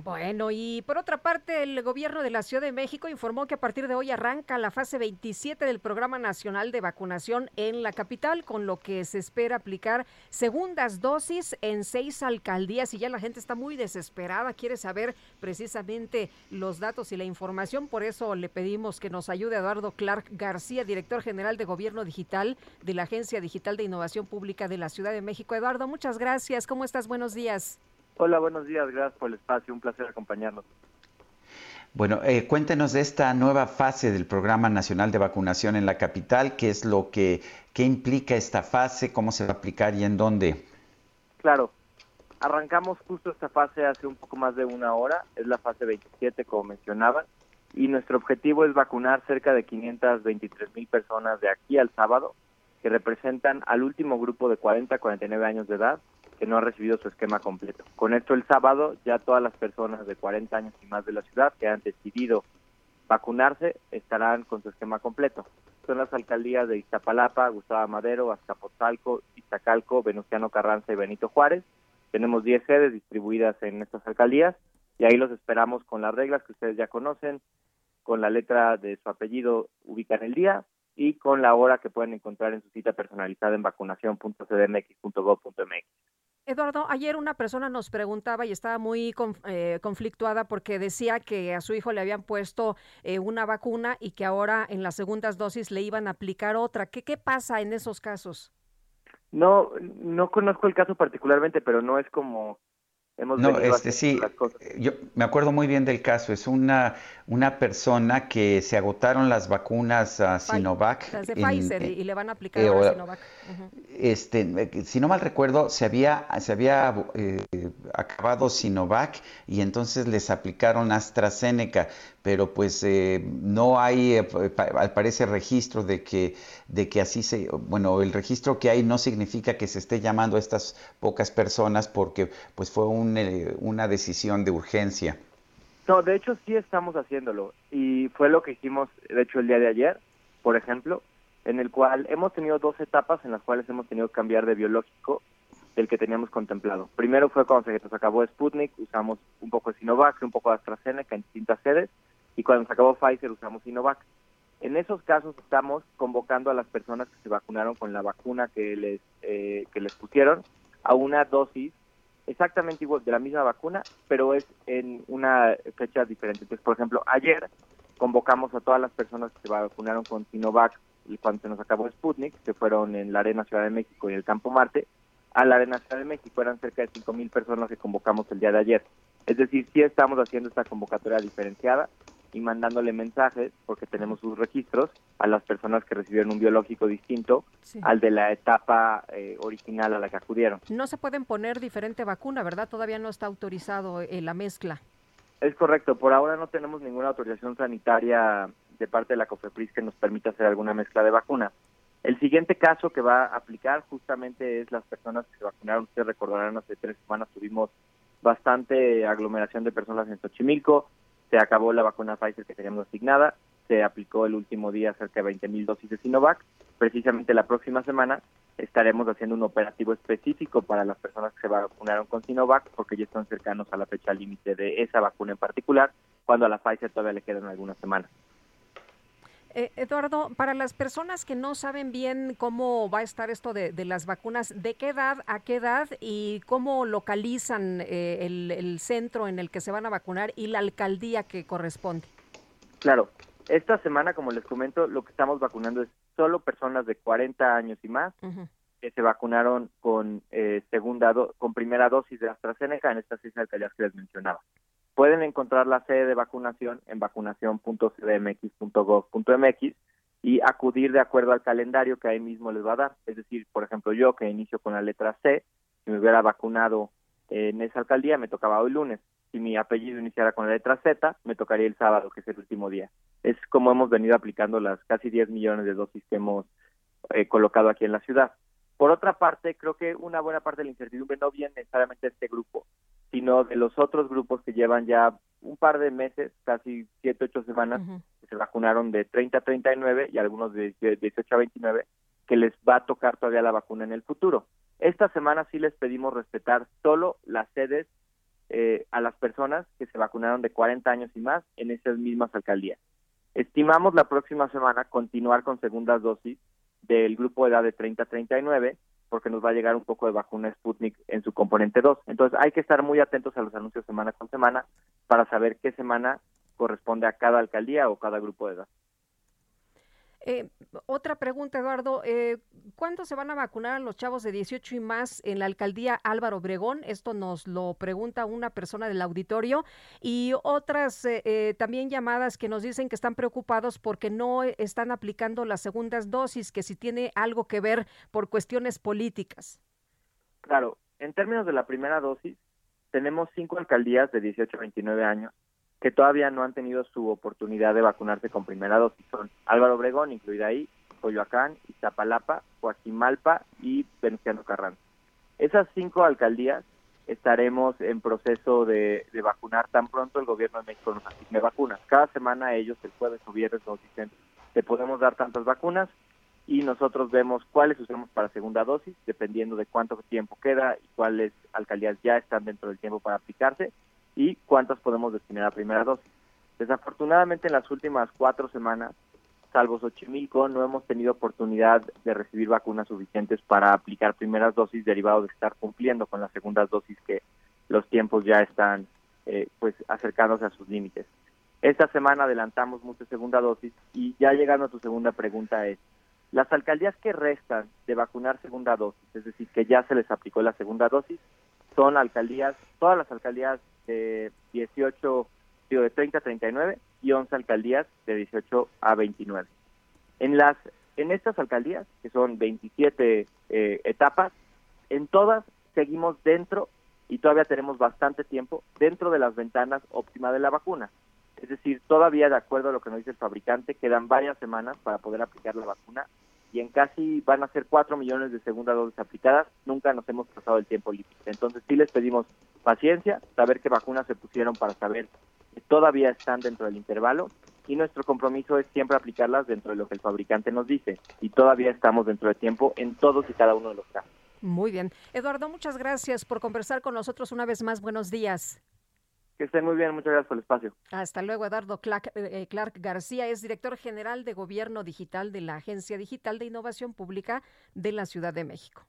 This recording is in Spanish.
Bueno, y por otra parte, el gobierno de la Ciudad de México informó que a partir de hoy arranca la fase 27 del Programa Nacional de Vacunación en la capital, con lo que se espera aplicar segundas dosis en seis alcaldías y ya la gente está muy desesperada, quiere saber precisamente los datos y la información, por eso le pedimos que nos ayude Eduardo Clark García, director general de Gobierno Digital de la Agencia Digital de Innovación Pública de la Ciudad de México. Eduardo, muchas gracias. ¿Cómo estás? Buenos días. Hola, buenos días, gracias por el espacio, un placer acompañarnos. Bueno, eh, cuéntenos de esta nueva fase del Programa Nacional de Vacunación en la capital, qué es lo que, qué implica esta fase, cómo se va a aplicar y en dónde. Claro, arrancamos justo esta fase hace un poco más de una hora, es la fase 27 como mencionaban, y nuestro objetivo es vacunar cerca de 523 mil personas de aquí al sábado, que representan al último grupo de 40 a 49 años de edad que no ha recibido su esquema completo. Con esto el sábado ya todas las personas de 40 años y más de la ciudad que han decidido vacunarse estarán con su esquema completo. Son las alcaldías de Iztapalapa, Gustavo Madero, Azcapotzalco, Iztacalco, Venustiano Carranza y Benito Juárez. Tenemos 10 sedes distribuidas en estas alcaldías y ahí los esperamos con las reglas que ustedes ya conocen, con la letra de su apellido ubican el día y con la hora que pueden encontrar en su cita personalizada en vacunación.cdmx.gov.mx. Eduardo, ayer una persona nos preguntaba y estaba muy eh, conflictuada porque decía que a su hijo le habían puesto eh, una vacuna y que ahora en las segundas dosis le iban a aplicar otra. ¿Qué, qué pasa en esos casos? No, no conozco el caso particularmente, pero no es como no, este sí, yo me acuerdo muy bien del caso. Es una, una persona que se agotaron las vacunas a Sinovac. Las de Pfizer y le van a aplicar eh, a Sinovac. este, eh, si no mal recuerdo, se había, se había eh, acabado Sinovac y entonces les aplicaron AstraZeneca, pero pues no hay, al parecer, registro de que, de que así se, bueno, el registro que hay no significa que se esté llamando a estas pocas personas porque pues fue un eh, una decisión de urgencia. No, de hecho sí estamos haciéndolo y fue lo que hicimos, de hecho, el día de ayer, por ejemplo, en el cual hemos tenido dos etapas en las cuales hemos tenido que cambiar de biológico del que teníamos contemplado. Primero fue cuando se nos acabó Sputnik, usamos un poco de Sinovac, un poco de AstraZeneca en distintas sedes, y cuando se acabó Pfizer usamos Sinovac. En esos casos estamos convocando a las personas que se vacunaron con la vacuna que les, eh, que les pusieron a una dosis exactamente igual de la misma vacuna, pero es en una fecha diferente. Entonces, por ejemplo, ayer convocamos a todas las personas que se vacunaron con Sinovac y cuando se nos acabó Sputnik, que fueron en la Arena Ciudad de México y el Campo Marte, a la Arena Ciudad de México eran cerca de 5.000 personas que convocamos el día de ayer. Es decir, sí estamos haciendo esta convocatoria diferenciada y mandándole mensajes, porque tenemos sus registros, a las personas que recibieron un biológico distinto al de la etapa eh, original a la que acudieron. No se pueden poner diferente vacuna, ¿verdad? Todavía no está autorizado eh, la mezcla. Es correcto, por ahora no tenemos ninguna autorización sanitaria de parte de la COFEPRIS que nos permita hacer alguna mezcla de vacuna. El siguiente caso que va a aplicar justamente es las personas que se vacunaron. Ustedes recordarán, hace tres semanas tuvimos bastante aglomeración de personas en Xochimilco se acabó la vacuna Pfizer que teníamos asignada, se aplicó el último día cerca de 20.000 dosis de Sinovac. Precisamente la próxima semana estaremos haciendo un operativo específico para las personas que se vacunaron con Sinovac, porque ya están cercanos a la fecha límite de esa vacuna en particular, cuando a la Pfizer todavía le quedan algunas semanas. Eh, Eduardo, para las personas que no saben bien cómo va a estar esto de, las vacunas, ¿de qué edad a qué edad y cómo localizan eh, el, centro en el que se van a vacunar y la alcaldía que corresponde? Claro, esta semana, como les comento, lo que estamos vacunando es solo personas de 40 años y más que se vacunaron con eh, segunda con primera dosis de AstraZeneca en estas seis alcaldías que les mencionaba. Pueden encontrar la sede de vacunación en vacunación.cdmx.gov.mx y acudir de acuerdo al calendario que ahí mismo les va a dar. Es decir, por ejemplo, yo que inicio con la letra C, si me hubiera vacunado en esa alcaldía me tocaba hoy lunes. Si mi apellido iniciara con la letra Z, me tocaría el sábado, que es el último día. Es como hemos venido aplicando las casi 10 millones de dosis que hemos eh, colocado aquí en la ciudad. Por otra parte, creo que una buena parte de la incertidumbre no viene necesariamente de este grupo, sino de los otros grupos que llevan ya un par de meses, casi 7, 8 semanas, que se vacunaron de 30 a 39 y algunos de 18 a 29, que les va a tocar todavía la vacuna en el futuro. Esta semana sí les pedimos respetar solo las sedes eh, a las personas que se vacunaron de 40 años y más en esas mismas alcaldías. Estimamos la próxima semana continuar con segundas dosis del grupo de edad de 30 a 39 porque nos va a llegar un poco de vacuna Sputnik en su componente 2. Entonces hay que estar muy atentos a los anuncios semana con semana para saber qué semana corresponde a cada alcaldía o cada grupo de edad. Eh, otra pregunta, Eduardo. Eh, ¿Cuándo se van a vacunar a los chavos de 18 y más en la alcaldía Álvaro Obregón? Esto nos lo pregunta una persona del auditorio. Y otras eh, eh, también llamadas que nos dicen que están preocupados porque no están aplicando las segundas dosis, que si tiene algo que ver por cuestiones políticas. Claro, en términos de la primera dosis, tenemos cinco alcaldías de 18 a 29 años que todavía no han tenido su oportunidad de vacunarse con primera dosis. Son Álvaro Obregón, incluida ahí, Coyoacán, Iztapalapa, Coajimalpa y Venustiano Carranza. Esas cinco alcaldías estaremos en proceso de, vacunar tan pronto el gobierno de México nos asigne vacunas. Cada semana ellos, el jueves o viernes, nos dicen, te podemos dar tantas vacunas y nosotros vemos cuáles usamos para segunda dosis, dependiendo de cuánto tiempo queda y cuáles alcaldías ya están dentro del tiempo para aplicarse y cuántas podemos destinar a primera dosis. Desafortunadamente en las últimas cuatro semanas, salvo Xochimilco, no hemos tenido oportunidad de recibir vacunas suficientes para aplicar primeras dosis derivado de estar cumpliendo con las segundas dosis que los tiempos ya están eh, pues acercándose a sus límites. Esta semana adelantamos mucha segunda dosis y ya llegando a tu segunda pregunta es, las alcaldías que restan de vacunar segunda dosis, es decir, que ya se les aplicó la segunda dosis, son alcaldías, todas las alcaldías de 18, de 30 a 39 y 11 alcaldías de 18 a 29. En las en estas alcaldías, que son 27 eh, etapas, en todas seguimos dentro y todavía tenemos bastante tiempo dentro de las ventanas óptimas de la vacuna. Es decir, todavía de acuerdo a lo que nos dice el fabricante, quedan varias semanas para poder aplicar la vacuna y en casi van a ser 4 millones de segunda dosis aplicadas, nunca nos hemos pasado el tiempo límite. Entonces sí les pedimos paciencia, saber qué vacunas se pusieron para saber todavía están dentro del intervalo y nuestro compromiso es siempre aplicarlas dentro de lo que el fabricante nos dice y todavía estamos dentro de tiempo en todos y cada uno de los casos. Muy bien. Eduardo, muchas gracias por conversar con nosotros una vez más. Buenos días. Que estén muy bien, muchas gracias por el espacio. Hasta luego, Eduardo Clark, eh, Clark, García es director general de Gobierno Digital de la Agencia Digital de Innovación Pública de la Ciudad de México.